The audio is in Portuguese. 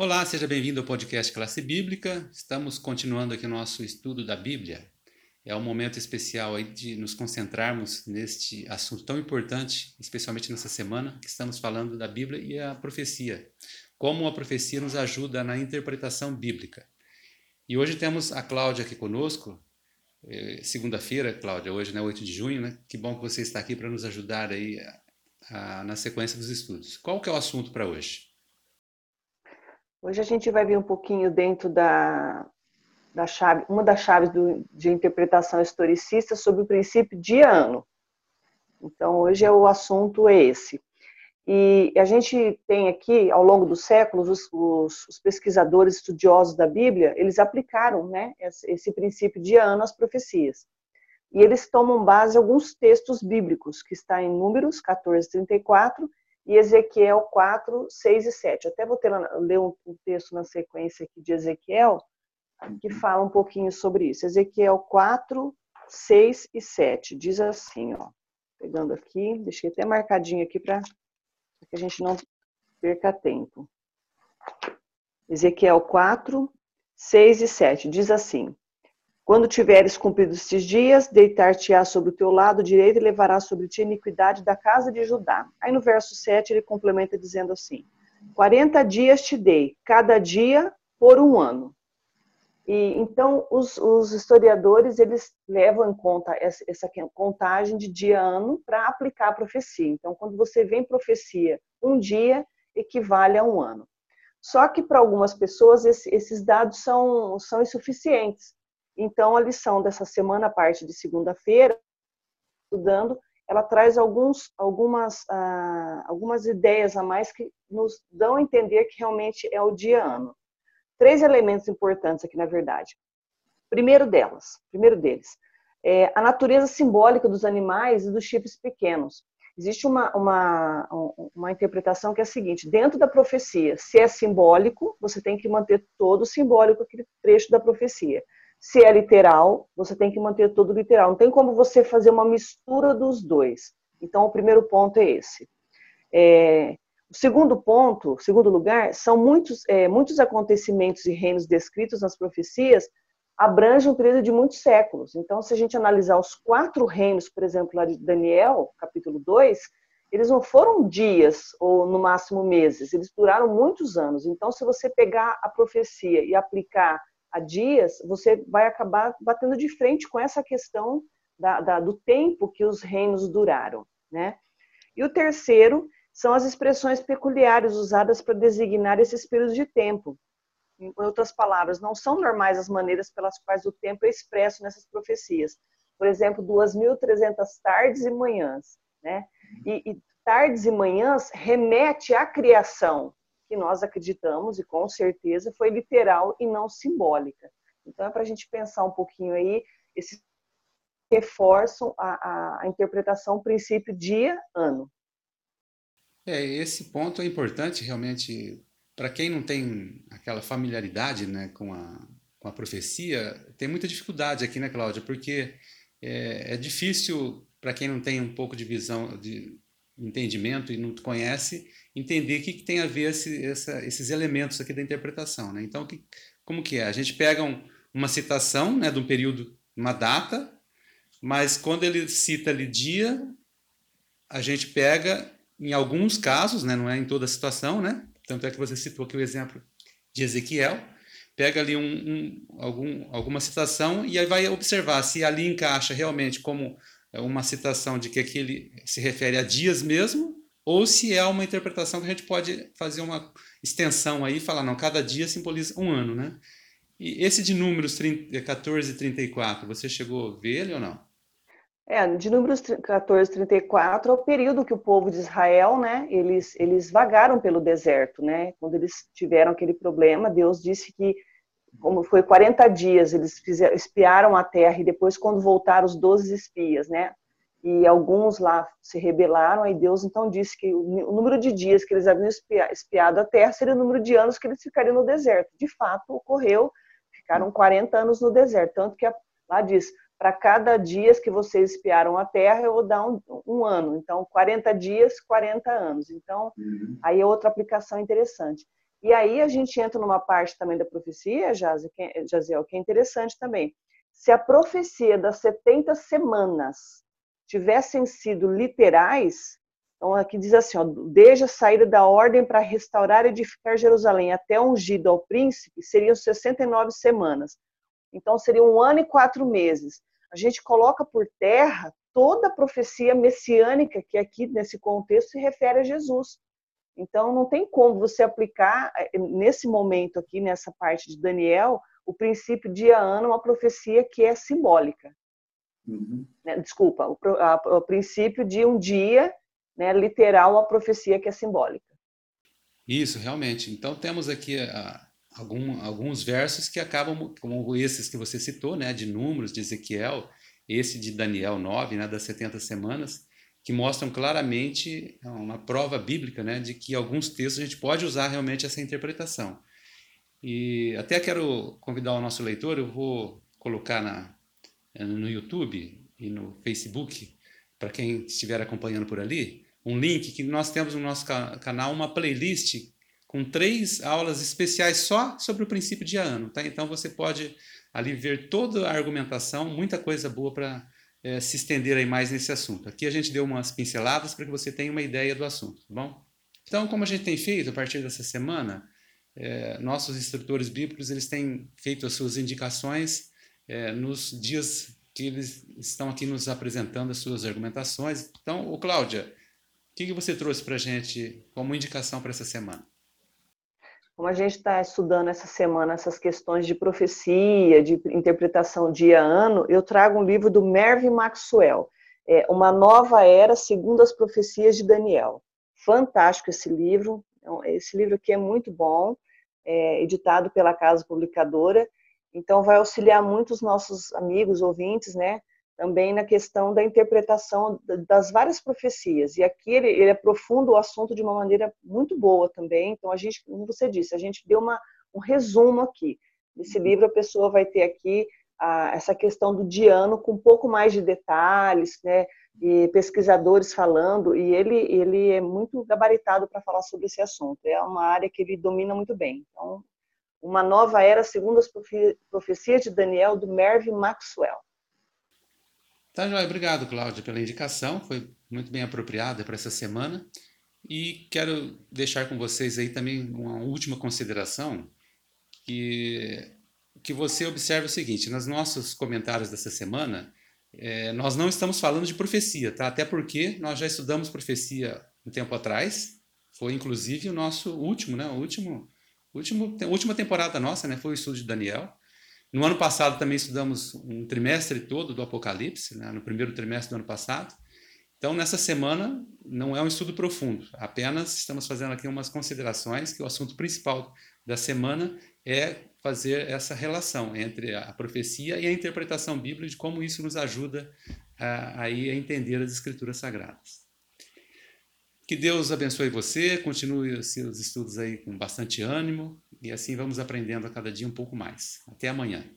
Olá, seja bem-vindo ao podcast Classe Bíblica. Estamos continuando aqui o nosso estudo da Bíblia. É um momento especial aí de nos concentrarmos neste assunto tão importante, especialmente nessa semana, que estamos falando da Bíblia e a profecia. Como a profecia nos ajuda na interpretação bíblica. E hoje temos a Cláudia aqui conosco. É, segunda-feira, Cláudia, hoje, né, 8 de junho, né? Que bom que você está aqui para nos ajudar aí a, a, na sequência dos estudos. Qual que é o assunto para hoje? Hoje a gente vai ver um pouquinho dentro da, da chave, uma das chaves do, de interpretação historicista sobre o princípio de ano. Então, hoje é o assunto é esse. E a gente tem aqui, ao longo dos séculos, os, os, os pesquisadores estudiosos da Bíblia, eles aplicaram né, esse, princípio de ano às profecias. E eles tomam base em alguns textos bíblicos, que está em Números 14, 34 e Ezequiel 4, 6 e 7. Até vou ter, ler um, um texto na sequência aqui de Ezequiel, que fala um pouquinho sobre isso. Ezequiel 4, 6 e 7. Diz assim, ó. Pegando aqui, deixei até marcadinho aqui para que a gente não perca tempo. Ezequiel 4, 6 e 7. Diz assim: quando tiveres cumprido estes dias, deitar-te-á sobre o teu lado direito e levará sobre ti a iniquidade da casa de Judá. Aí no verso 7 ele complementa dizendo assim: 40 dias te dei, cada dia por um ano. E então os, os historiadores eles levam em conta essa, essa contagem de dia a ano para aplicar a profecia. Então quando você vê em profecia, um dia equivale a um ano. Só que para algumas pessoas esse, esses dados são, são insuficientes então, a lição dessa semana, parte de segunda-feira, estudando, ela traz alguns, algumas, ah, algumas ideias a mais que nos dão a entender que realmente é o dia ano. Três elementos importantes aqui, na verdade. Primeiro delas, primeiro deles, é a natureza simbólica dos animais e dos chifres pequenos. Existe uma, uma, uma interpretação que é a seguinte: dentro da profecia, se é simbólico, você tem que manter todo simbólico aquele trecho da profecia. Se é literal, você tem que manter tudo literal. Não tem como você fazer uma mistura dos dois. Então, o primeiro ponto é esse. É, o segundo ponto, segundo lugar, são muitos, é, muitos acontecimentos e reinos descritos nas profecias abrangem um período de muitos séculos. Então, se a gente analisar os quatro reinos, por exemplo, lá de Daniel, capítulo 2, eles não foram dias ou no máximo meses, eles duraram muitos anos. Então, se você pegar a profecia e aplicar a dias, você vai acabar batendo de frente com essa questão da, da, do tempo que os reinos duraram, né? E o terceiro são as expressões peculiares usadas para designar esses períodos de tempo. Em outras palavras, não são normais as maneiras pelas quais o tempo é expresso nessas profecias. Por exemplo, 2.300 tardes e manhãs, né? E, e tardes e manhãs remete à criação, que nós acreditamos, e com certeza foi literal e não simbólica. Então, é para a gente pensar um pouquinho aí, esses reforçam a, a, a interpretação princípio dia-ano. É, esse ponto é importante realmente para quem não tem aquela familiaridade né, com, a, com a profecia, tem muita dificuldade aqui, né, Cláudia? Porque é, é difícil para quem não tem um pouco de visão, de entendimento e não conhece, entender o que, que tem a ver esse, essa, esses elementos aqui da interpretação. Né? Então, que, como que é? A gente pega um, uma citação né, de um período, uma data, mas quando ele cita ali dia, a gente pega, em alguns casos, né, não é em toda a situação, né? tanto é que você citou aqui o exemplo de Ezequiel, pega ali um, um, algum, alguma citação e aí vai observar se ali encaixa realmente como uma citação de que aquele se refere a dias mesmo, ou se é uma interpretação que a gente pode fazer uma extensão aí e falar, não, cada dia simboliza um ano, né? E esse de números 30, 14 e 34, você chegou a ver ele ou não? É, de números 14 e 34 é o período que o povo de Israel, né, eles, eles vagaram pelo deserto, né? Quando eles tiveram aquele problema, Deus disse que como foi 40 dias, eles fizeram, espiaram a terra e depois quando voltaram os 12 espias, né? E alguns lá se rebelaram, aí Deus então disse que o número de dias que eles haviam espiado a terra seria o número de anos que eles ficariam no deserto. De fato, ocorreu, ficaram 40 anos no deserto, tanto que lá diz, para cada dia que vocês espiaram a terra, eu vou dar um, um ano. Então, 40 dias, 40 anos. Então, uhum. aí é outra aplicação interessante. E aí a gente entra numa parte também da profecia, Jaziel, que é interessante também. Se a profecia das 70 semanas tivessem sido literais, então aqui diz assim, ó, desde a saída da ordem para restaurar e edificar Jerusalém até ungido ao príncipe, seriam 69 semanas. Então seria um ano e quatro meses. A gente coloca por terra toda a profecia messiânica que aqui nesse contexto se refere a Jesus. Então, não tem como você aplicar, eh, nesse momento aqui, nessa parte de Daniel, o princípio dia ano, uma profecia que é simbólica. Uhum. Né, desculpa, o, a, o, princípio de um dia, né, literal, uma profecia que é simbólica. Isso, realmente. Então, temos aqui a, ah, algum, alguns versos que acabam, como esses que você citou, né, de Números, de Ezequiel, esse de Daniel 9, né, das 70 semanas, que mostram claramente é uma prova bíblica né, de que alguns textos a gente pode usar realmente essa interpretação. E até quero convidar o nosso leitor, eu vou colocar na, no YouTube e no Facebook, para quem estiver acompanhando por ali, um link que nós temos no nosso canal uma playlist com três aulas especiais só sobre o princípio de ano. Tá? Então você pode ali ver toda a argumentação, muita coisa boa para é, se estender aí mais nesse assunto. Aqui a gente deu umas pinceladas para que você tenha uma ideia do assunto, tá bom? Então, como a gente tem feito a partir dessa semana, é, nossos instrutores bíblicos eles têm feito as suas indicações é, nos dias que eles estão aqui nos apresentando as suas argumentações. Então, o Cláudia, o que, que você trouxe para a gente como indicação para essa semana? Como a gente está estudando essa semana essas questões de profecia, de interpretação dia-ano, eu trago um livro do Mervyn Maxwell, é, Uma Nova Era Segundo as Profecias de Daniel. Fantástico esse livro, então, esse livro aqui é muito bom, é, editado pela Casa Publicadora, então vai auxiliar muito os nossos amigos, ouvintes, né, também na questão da interpretação das várias profecias. E aqui ele, ele aprofunda o assunto de uma maneira muito boa também. Então, a gente, como você disse, a gente deu uma, um resumo aqui. Nesse livro, a pessoa vai ter aqui a, essa questão do Diano com um pouco mais de detalhes, né? E pesquisadores falando, e ele, ele é muito gabaritado para falar sobre esse assunto. É uma área que ele domina muito bem. Então, uma nova era segundo as profecias de Daniel, do Mervyn Maxwell. Tá, Joia. Obrigado, Cláudia, pela indicação. Foi muito bem apropriada para essa semana. E quero deixar com vocês aí também uma última consideração, que, que você observe o seguinte, nos nossos comentários dessa semana, é, nós não estamos falando de profecia, tá? Até porque nós já estudamos profecia um tempo atrás, foi inclusive o nosso último, né? O último, último, última temporada nossa, né? Foi o estudo de Daniel. No ano passado também estudamos um trimestre todo do Apocalipse, né, no primeiro trimestre do ano passado. Então, nessa semana, não é um estudo profundo, apenas estamos fazendo aqui umas considerações, que o assunto principal da semana é fazer essa relação entre a profecia e a interpretação bíblica de como isso nos ajuda a, a, a entender as escrituras sagradas. Que Deus abençoe você, continue os seus estudos aí com bastante ânimo e assim vamos aprendendo a cada dia um pouco mais. Até amanhã.